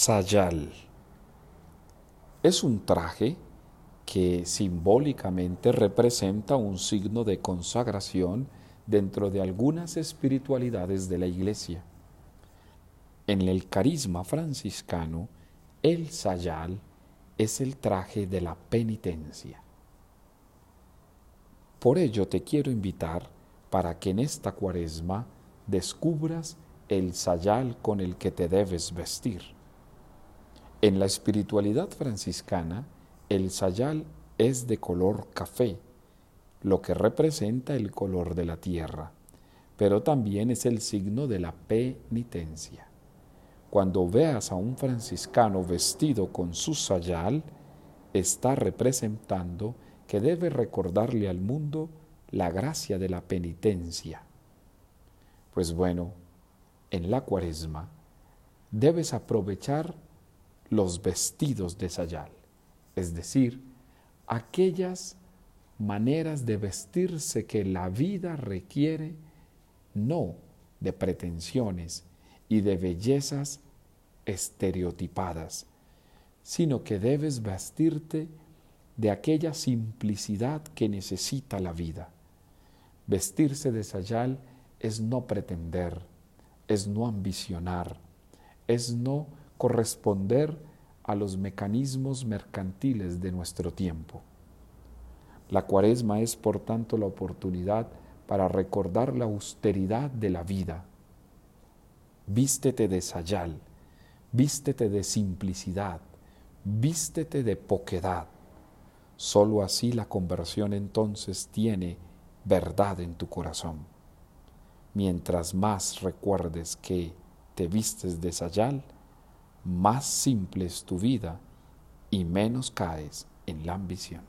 sayal. Es un traje que simbólicamente representa un signo de consagración dentro de algunas espiritualidades de la Iglesia. En el carisma franciscano, el sayal es el traje de la penitencia. Por ello te quiero invitar para que en esta cuaresma descubras el sayal con el que te debes vestir. En la espiritualidad franciscana, el sayal es de color café, lo que representa el color de la tierra, pero también es el signo de la penitencia. Cuando veas a un franciscano vestido con su sayal, está representando que debe recordarle al mundo la gracia de la penitencia. Pues bueno, en la cuaresma debes aprovechar los vestidos de sayal, es decir, aquellas maneras de vestirse que la vida requiere, no de pretensiones y de bellezas estereotipadas, sino que debes vestirte de aquella simplicidad que necesita la vida. Vestirse de sayal es no pretender, es no ambicionar, es no corresponder a los mecanismos mercantiles de nuestro tiempo. La cuaresma es, por tanto, la oportunidad para recordar la austeridad de la vida. Vístete de sayal, vístete de simplicidad, vístete de poquedad. Solo así la conversión entonces tiene verdad en tu corazón. Mientras más recuerdes que te vistes de sayal, más simple es tu vida y menos caes en la ambición.